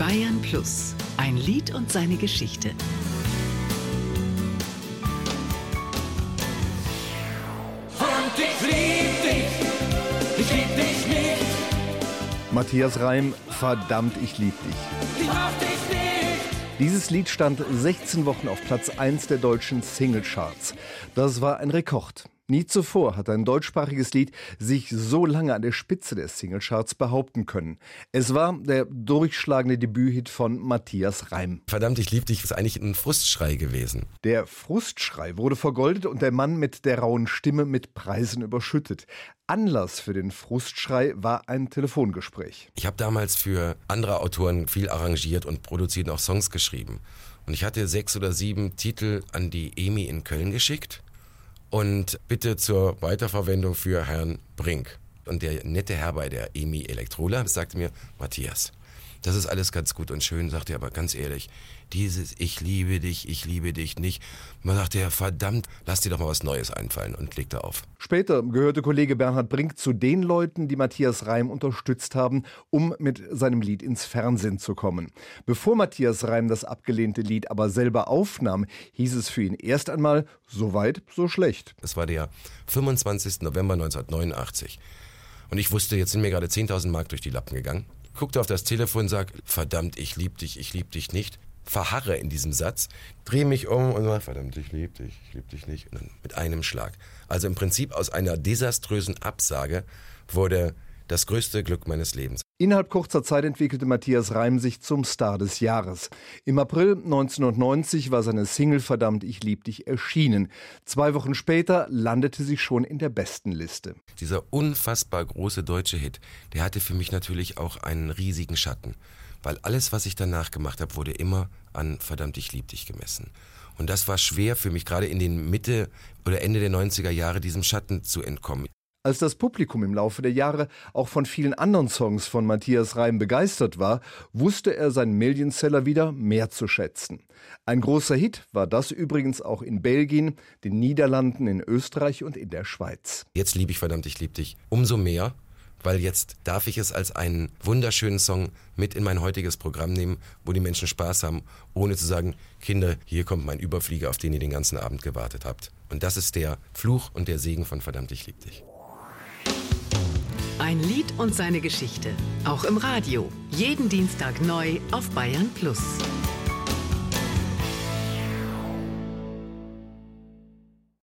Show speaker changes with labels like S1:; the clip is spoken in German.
S1: Bayern Plus, ein Lied und seine Geschichte.
S2: Und ich lieb dich, ich lieb dich nicht,
S3: Matthias Reim, verdammt, ich lieb dich.
S2: ich mach dich nicht.
S3: Dieses Lied stand 16 Wochen auf Platz 1 der deutschen Singlecharts. Das war ein Rekord. Nie zuvor hat ein deutschsprachiges Lied sich so lange an der Spitze der Singlecharts behaupten können. Es war der durchschlagende Debüthit von Matthias Reim.
S4: Verdammt, ich lieb dich ist eigentlich ein Frustschrei gewesen.
S3: Der Frustschrei wurde vergoldet und der Mann mit der rauen Stimme mit Preisen überschüttet. Anlass für den Frustschrei war ein Telefongespräch.
S4: Ich habe damals für andere Autoren viel arrangiert und produziert und auch Songs geschrieben. Und ich hatte sechs oder sieben Titel an die EMI in Köln geschickt und bitte zur Weiterverwendung für Herrn Brink. Und der nette Herr bei der EMI Elektrola sagte mir, Matthias, das ist alles ganz gut und schön, sagte er, aber ganz ehrlich, dieses Ich liebe dich, ich liebe dich nicht. Man sagte er, verdammt, lass dir doch mal was Neues einfallen und legte auf.
S3: Später gehörte Kollege Bernhard Brink zu den Leuten, die Matthias Reim unterstützt haben, um mit seinem Lied ins Fernsehen zu kommen. Bevor Matthias Reim das abgelehnte Lied aber selber aufnahm, hieß es für ihn erst einmal so weit, so schlecht.
S4: Es war der 25. November 1989. Und ich wusste, jetzt sind mir gerade 10.000 Mark durch die Lappen gegangen. Guckte auf das Telefon, sag, verdammt, ich lieb dich, ich lieb dich nicht. Verharre in diesem Satz, drehe mich um und sag, verdammt, ich lieb dich, ich lieb dich nicht. Und dann mit einem Schlag. Also im Prinzip aus einer desaströsen Absage wurde das größte Glück meines Lebens.
S3: Innerhalb kurzer Zeit entwickelte Matthias Reim sich zum Star des Jahres. Im April 1990 war seine Single Verdammt, ich lieb dich erschienen. Zwei Wochen später landete sie schon in der Bestenliste.
S4: Dieser unfassbar große deutsche Hit, der hatte für mich natürlich auch einen riesigen Schatten. Weil alles, was ich danach gemacht habe, wurde immer an Verdammt, ich lieb dich gemessen. Und das war schwer für mich, gerade in den Mitte oder Ende der 90er Jahre, diesem Schatten zu entkommen.
S3: Als das Publikum im Laufe der Jahre auch von vielen anderen Songs von Matthias Reim begeistert war, wusste er seinen Millionseller wieder mehr zu schätzen. Ein großer Hit war das übrigens auch in Belgien, den Niederlanden, in Österreich und in der Schweiz.
S4: Jetzt liebe ich verdammt, ich liebe dich umso mehr, weil jetzt darf ich es als einen wunderschönen Song mit in mein heutiges Programm nehmen, wo die Menschen Spaß haben, ohne zu sagen, Kinder, hier kommt mein Überflieger, auf den ihr den ganzen Abend gewartet habt. Und das ist der Fluch und der Segen von verdammt, ich liebe dich.
S1: Ein Lied und seine Geschichte. Auch im Radio. Jeden Dienstag neu auf Bayern Plus.